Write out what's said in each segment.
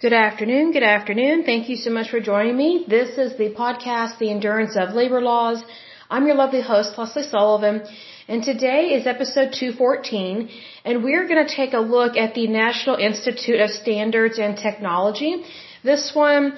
Good afternoon. Good afternoon. Thank you so much for joining me. This is the podcast, The Endurance of Labor Laws. I'm your lovely host, Lesley Sullivan, and today is episode 214, and we're going to take a look at the National Institute of Standards and Technology. This one,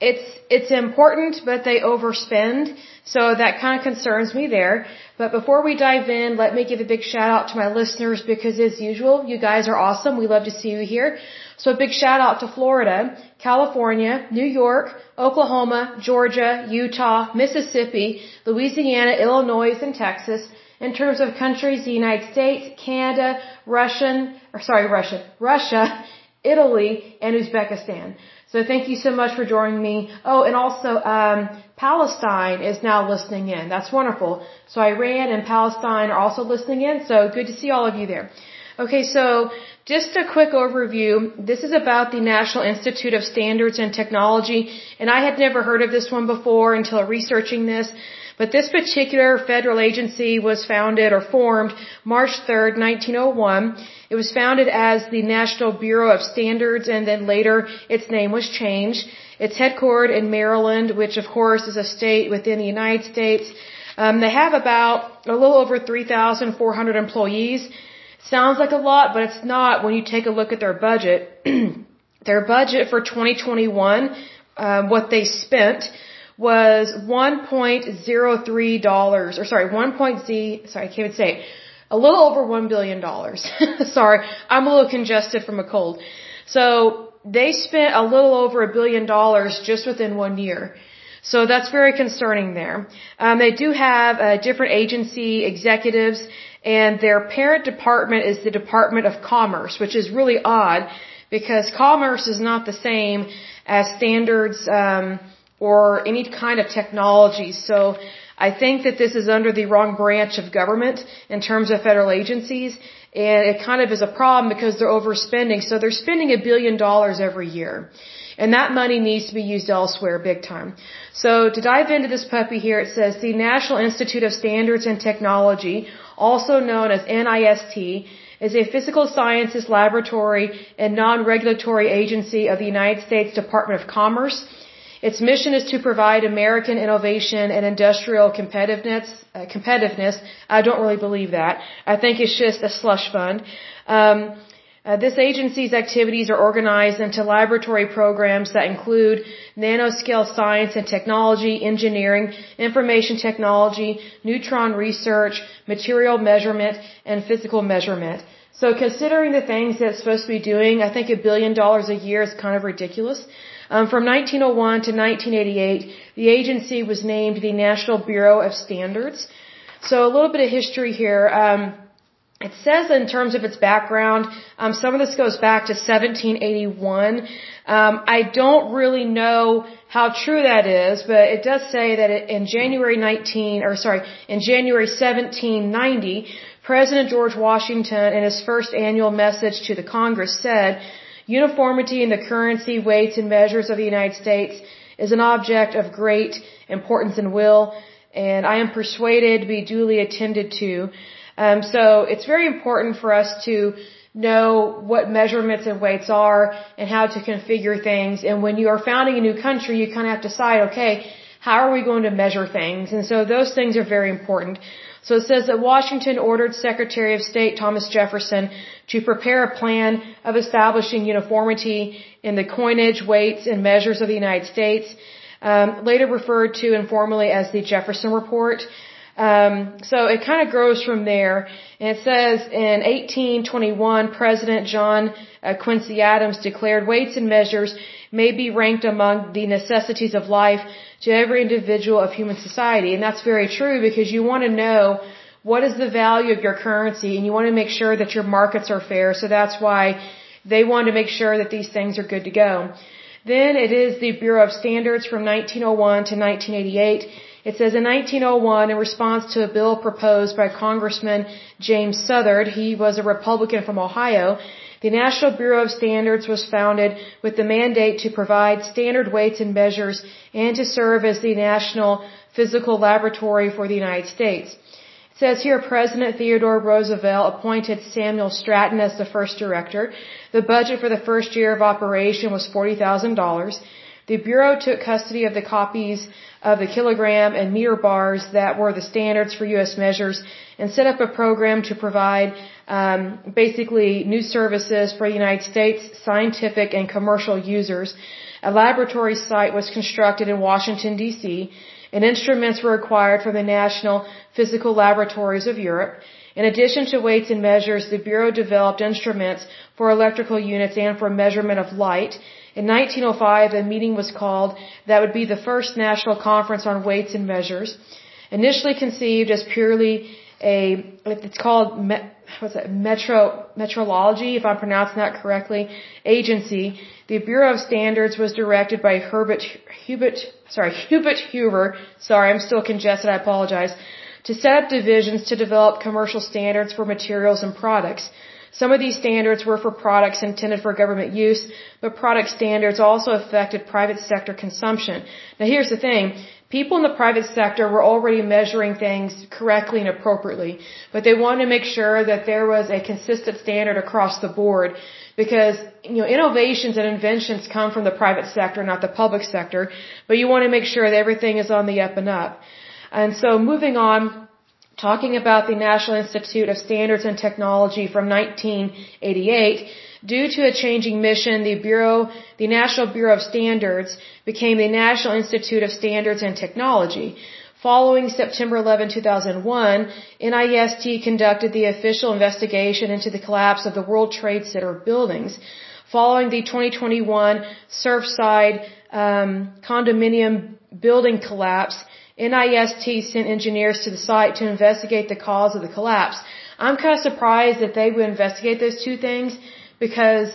it's, it's important, but they overspend, so that kind of concerns me there. But before we dive in, let me give a big shout out to my listeners because as usual, you guys are awesome. We love to see you here. So a big shout out to Florida, California, New York, Oklahoma, Georgia, Utah, Mississippi, Louisiana, Illinois, and Texas. In terms of countries, the United States, Canada, Russian, or sorry, Russian, Russia, Italy, and Uzbekistan. So thank you so much for joining me. Oh, and also, um, Palestine is now listening in. That's wonderful. So Iran and Palestine are also listening in. So good to see all of you there. Okay, so just a quick overview. This is about the National Institute of Standards and Technology, and I had never heard of this one before until researching this. But this particular federal agency was founded or formed March 3rd, 1901. It was founded as the National Bureau of Standards and then later its name was changed. It's headquartered in Maryland, which of course is a state within the United States. Um, they have about a little over 3,400 employees. Sounds like a lot, but it's not when you take a look at their budget. their budget for 2021, um, what they spent was 1.03 dollars, or sorry, 1. Z, sorry, I can't even say it, a little over 1 billion dollars. sorry, I'm a little congested from a cold. So they spent a little over a billion dollars just within one year. So that's very concerning there. Um, they do have uh, different agency executives and their parent department is the Department of Commerce, which is really odd because commerce is not the same as standards um, or any kind of technology. So I think that this is under the wrong branch of government in terms of federal agencies, and it kind of is a problem because they're overspending. So they're spending a billion dollars every year. And that money needs to be used elsewhere big time. So to dive into this puppy here, it says the National Institute of Standards and Technology also known as NIST, is a physical sciences laboratory and non-regulatory agency of the United States Department of Commerce. Its mission is to provide American innovation and industrial competitiveness. Uh, competitiveness. I don't really believe that. I think it's just a slush fund. Um, uh, this agency's activities are organized into laboratory programs that include nanoscale science and technology, engineering, information technology, neutron research, material measurement, and physical measurement. So considering the things that it's supposed to be doing, I think a billion dollars a year is kind of ridiculous. Um, from 1901 to 1988, the agency was named the National Bureau of Standards. So a little bit of history here. Um, it says in terms of its background, um, some of this goes back to 1781. Um, I don't really know how true that is, but it does say that in January 19, or sorry, in January 1790, President George Washington, in his first annual message to the Congress, said, "Uniformity in the currency, weights, and measures of the United States is an object of great importance and will, and I am persuaded to be duly attended to." Um, so it's very important for us to know what measurements and weights are and how to configure things. And when you are founding a new country, you kind of have to decide, okay, how are we going to measure things? And so those things are very important. So it says that Washington ordered Secretary of State Thomas Jefferson to prepare a plan of establishing uniformity in the coinage, weights, and measures of the United States, um, later referred to informally as the Jefferson Report. Um, so it kind of grows from there. And it says in 1821, President John uh, Quincy Adams declared weights and measures may be ranked among the necessities of life to every individual of human society. And that's very true because you want to know what is the value of your currency and you want to make sure that your markets are fair. So that's why they want to make sure that these things are good to go. Then it is the Bureau of Standards from 1901 to 1988 it says in 1901, in response to a bill proposed by Congressman James Southard, he was a Republican from Ohio, the National Bureau of Standards was founded with the mandate to provide standard weights and measures and to serve as the national physical laboratory for the United States. It says here President Theodore Roosevelt appointed Samuel Stratton as the first director. The budget for the first year of operation was $40,000. The Bureau took custody of the copies of the kilogram and meter bars that were the standards for U.S. measures and set up a program to provide um, basically new services for the United States scientific and commercial users. A laboratory site was constructed in Washington, D.C., and instruments were acquired from the National Physical Laboratories of Europe. In addition to weights and measures, the Bureau developed instruments for electrical units and for measurement of light. In 1905, a meeting was called that would be the first national conference on weights and measures. Initially conceived as purely a, it's called, what's that, metro, metrology, if I'm pronouncing that correctly, agency. The Bureau of Standards was directed by Herbert, Hubert, sorry, Hubert Huber, sorry, I'm still congested, I apologize, to set up divisions to develop commercial standards for materials and products. Some of these standards were for products intended for government use, but product standards also affected private sector consumption. Now here's the thing. People in the private sector were already measuring things correctly and appropriately, but they wanted to make sure that there was a consistent standard across the board because, you know, innovations and inventions come from the private sector, not the public sector, but you want to make sure that everything is on the up and up. And so moving on, talking about the National Institute of Standards and Technology from 1988, due to a changing mission, the Bureau, the National Bureau of Standards became the National Institute of Standards and Technology. Following September 11, 2001, NIST conducted the official investigation into the collapse of the World Trade Center buildings. Following the 2021 Surfside um, condominium building collapse, NIST sent engineers to the site to investigate the cause of the collapse. I'm kind of surprised that they would investigate those two things because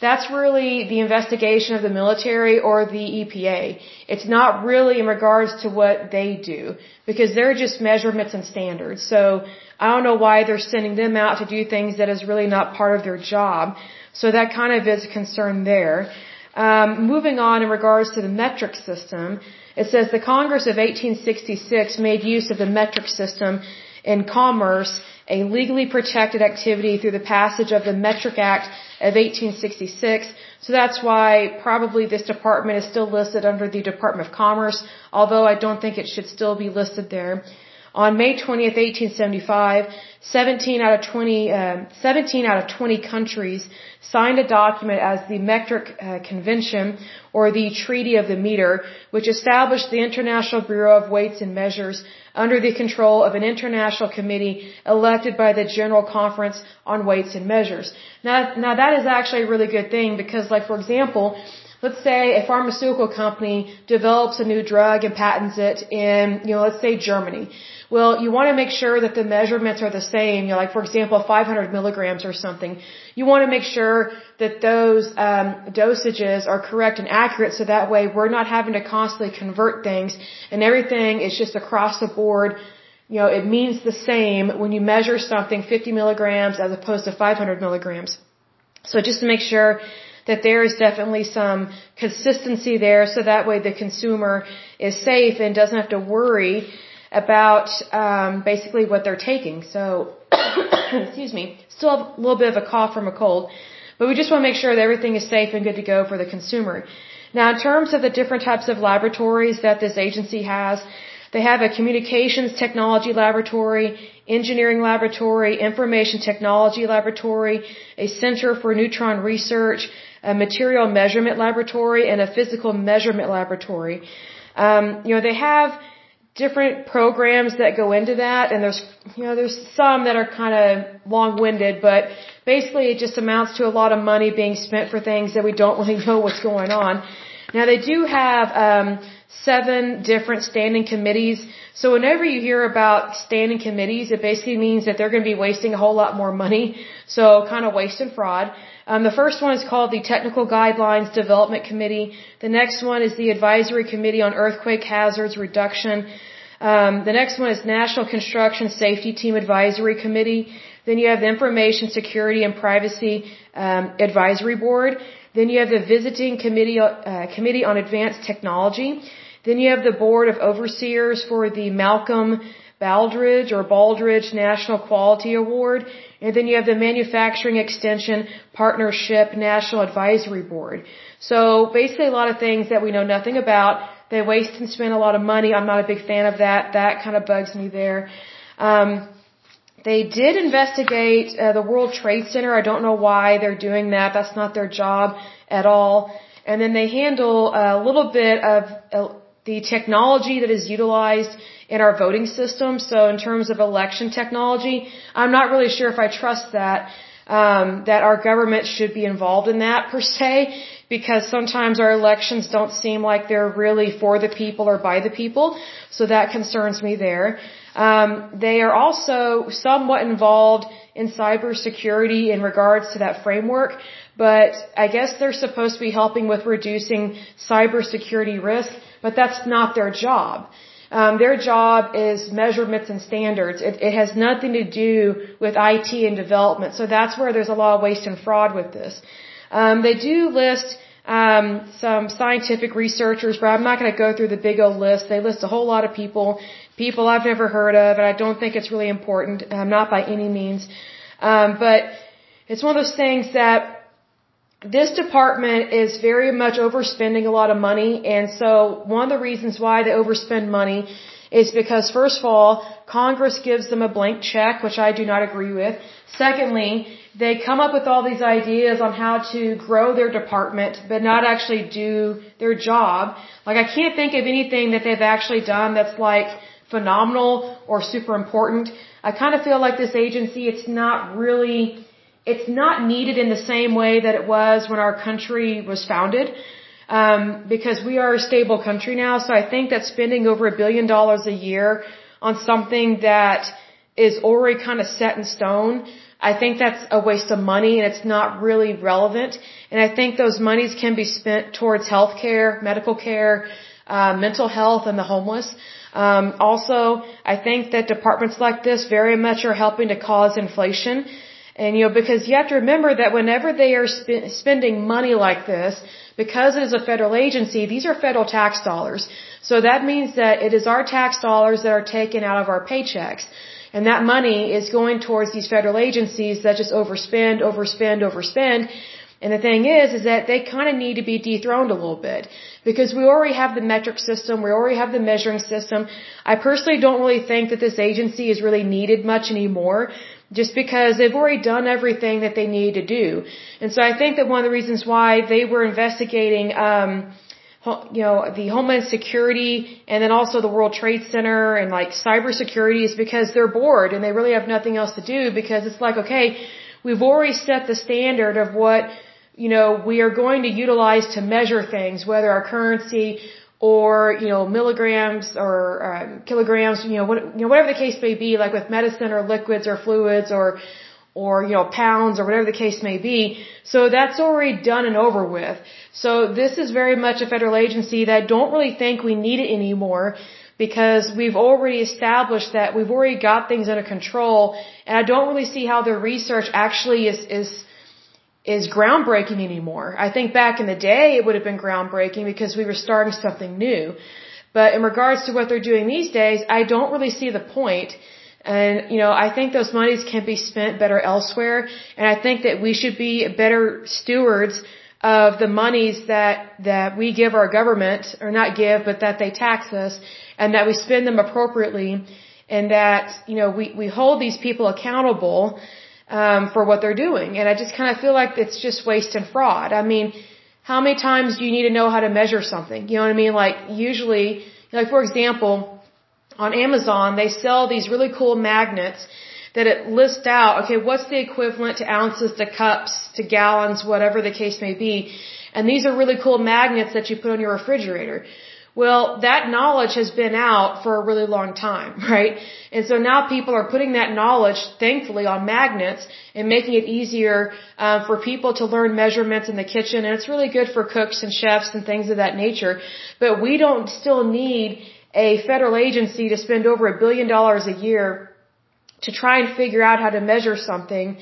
that's really the investigation of the military or the EPA. It's not really in regards to what they do because they're just measurements and standards. So I don't know why they're sending them out to do things that is really not part of their job. So that kind of is a concern there. Um, moving on in regards to the metric system, it says the Congress of 1866 made use of the metric system in commerce, a legally protected activity through the passage of the Metric Act of 1866. So that's why probably this department is still listed under the Department of Commerce, although I don't think it should still be listed there. On May 20th, 1875, 17 out of 20, uh, 17 out of 20 countries signed a document as the Metric uh, Convention or the Treaty of the Meter, which established the International Bureau of Weights and Measures under the control of an international committee elected by the General Conference on Weights and Measures. Now, now that is actually a really good thing because, like for example, let's say a pharmaceutical company develops a new drug and patents it in, you know, let's say Germany. Well, you want to make sure that the measurements are the same. You know, like for example, 500 milligrams or something. You want to make sure that those um, dosages are correct and accurate, so that way we're not having to constantly convert things, and everything is just across the board. You know, it means the same when you measure something 50 milligrams as opposed to 500 milligrams. So just to make sure that there is definitely some consistency there, so that way the consumer is safe and doesn't have to worry about um, basically what they're taking. So, excuse me, still have a little bit of a cough from a cold, but we just want to make sure that everything is safe and good to go for the consumer. Now, in terms of the different types of laboratories that this agency has, they have a communications technology laboratory, engineering laboratory, information technology laboratory, a center for neutron research, a material measurement laboratory, and a physical measurement laboratory. Um, you know, they have different programs that go into that and there's you know there's some that are kind of long-winded but basically it just amounts to a lot of money being spent for things that we don't really know what's going on now they do have um seven different standing committees so whenever you hear about standing committees it basically means that they're going to be wasting a whole lot more money so kind of waste and fraud um, the first one is called the Technical Guidelines Development Committee. The next one is the Advisory Committee on Earthquake Hazards Reduction. Um, the next one is National Construction Safety Team Advisory Committee. Then you have the Information Security and Privacy um, Advisory Board. Then you have the Visiting Committee, uh, Committee on Advanced Technology. Then you have the Board of Overseers for the Malcolm Baldrige or Baldrige National Quality Award. And then you have the Manufacturing Extension Partnership National Advisory Board. So basically a lot of things that we know nothing about. They waste and spend a lot of money. I'm not a big fan of that. That kind of bugs me there. Um, they did investigate uh, the World Trade Center. I don't know why they're doing that. That's not their job at all. And then they handle a little bit of uh, the technology that is utilized in our voting system. So in terms of election technology, I'm not really sure if I trust that. Um, that our government should be involved in that per se, because sometimes our elections don't seem like they're really for the people or by the people. So that concerns me there. Um, they are also somewhat involved in cybersecurity in regards to that framework, but I guess they're supposed to be helping with reducing cybersecurity risk, but that's not their job. Um, their job is measurements and standards. It, it has nothing to do with IT and development. So that's where there's a lot of waste and fraud with this. Um, they do list um, some scientific researchers, but I'm not going to go through the big old list. They list a whole lot of people people I've never heard of, and I don't think it's really important. Um, not by any means. Um, but it's one of those things that this department is very much overspending a lot of money, and so one of the reasons why they overspend money is because first of all, Congress gives them a blank check, which I do not agree with. Secondly, they come up with all these ideas on how to grow their department, but not actually do their job. Like I can't think of anything that they've actually done that's like phenomenal or super important. I kind of feel like this agency, it's not really, it's not needed in the same way that it was when our country was founded. Um, because we are a stable country now, so I think that spending over a billion dollars a year on something that is already kind of set in stone, I think that's a waste of money and it's not really relevant. And I think those monies can be spent towards health care, medical care, uh, mental health, and the homeless. Um, also, I think that departments like this very much are helping to cause inflation. And, you know, because you have to remember that whenever they are sp- spending money like this, because it is a federal agency, these are federal tax dollars. So that means that it is our tax dollars that are taken out of our paychecks. And that money is going towards these federal agencies that just overspend, overspend, overspend. And the thing is, is that they kind of need to be dethroned a little bit. Because we already have the metric system, we already have the measuring system. I personally don't really think that this agency is really needed much anymore. Just because they've already done everything that they need to do. And so I think that one of the reasons why they were investigating, um, you know, the Homeland Security and then also the World Trade Center and like cybersecurity is because they're bored and they really have nothing else to do because it's like, okay, we've already set the standard of what you know, we are going to utilize to measure things, whether our currency or, you know, milligrams or um, kilograms, you know, what, you know, whatever the case may be, like with medicine or liquids or fluids or, or, you know, pounds or whatever the case may be. So that's already done and over with. So this is very much a federal agency that don't really think we need it anymore because we've already established that we've already got things under control and I don't really see how their research actually is, is, is groundbreaking anymore. I think back in the day it would have been groundbreaking because we were starting something new. But in regards to what they're doing these days, I don't really see the point. And, you know, I think those monies can be spent better elsewhere. And I think that we should be better stewards of the monies that, that we give our government, or not give, but that they tax us, and that we spend them appropriately, and that, you know, we, we hold these people accountable um, for what they're doing. And I just kind of feel like it's just waste and fraud. I mean, how many times do you need to know how to measure something? You know what I mean? Like usually, like for example, on Amazon, they sell these really cool magnets that it lists out, okay, what's the equivalent to ounces, to cups, to gallons, whatever the case may be. And these are really cool magnets that you put on your refrigerator. Well, that knowledge has been out for a really long time, right? And so now people are putting that knowledge, thankfully, on magnets and making it easier uh, for people to learn measurements in the kitchen. And it's really good for cooks and chefs and things of that nature. But we don't still need a federal agency to spend over a billion dollars a year to try and figure out how to measure something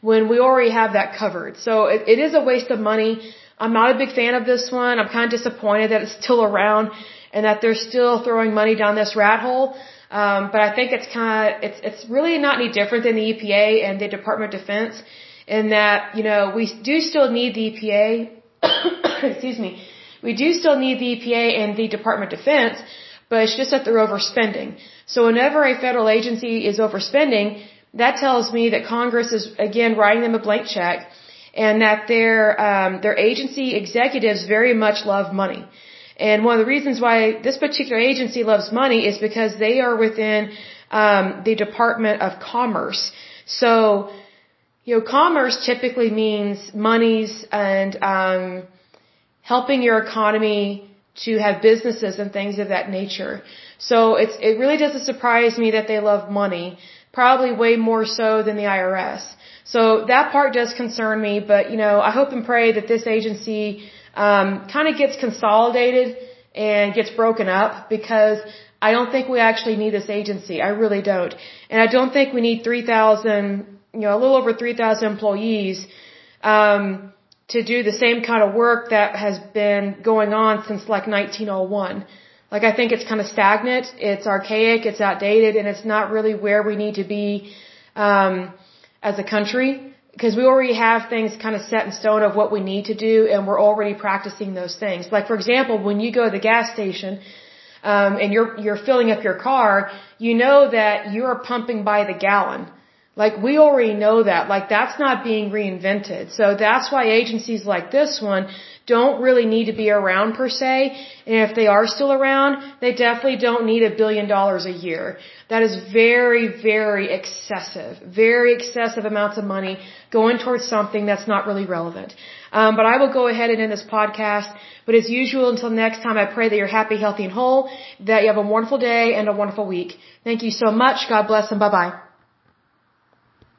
when we already have that covered. So it, it is a waste of money. I'm not a big fan of this one. I'm kind of disappointed that it's still around and that they're still throwing money down this rat hole. Um, but I think it's kind of, it's, it's really not any different than the EPA and the Department of Defense in that, you know, we do still need the EPA, excuse me, we do still need the EPA and the Department of Defense, but it's just that they're overspending. So whenever a federal agency is overspending, that tells me that Congress is again writing them a blank check and that their um, their agency executives very much love money. And one of the reasons why this particular agency loves money is because they are within um, the Department of Commerce. So, you know, commerce typically means monies and um, helping your economy to have businesses and things of that nature. So it's it really doesn't surprise me that they love money, probably way more so than the IRS. So that part does concern me, but you know, I hope and pray that this agency um, kind of gets consolidated and gets broken up because I don't think we actually need this agency. I really don't, and I don't think we need 3,000, you know, a little over 3,000 employees um, to do the same kind of work that has been going on since like 1901. Like I think it's kind of stagnant, it's archaic, it's outdated, and it's not really where we need to be um, as a country because we already have things kind of set in stone of what we need to do, and we're already practicing those things. Like for example, when you go to the gas station um, and you're you're filling up your car, you know that you're pumping by the gallon. Like we already know that. Like that's not being reinvented. So that's why agencies like this one don't really need to be around per se. And if they are still around, they definitely don't need a billion dollars a year. That is very, very excessive. Very excessive amounts of money going towards something that's not really relevant. Um, but I will go ahead and end this podcast. But as usual, until next time, I pray that you're happy, healthy, and whole, that you have a wonderful day and a wonderful week. Thank you so much. God bless and bye bye.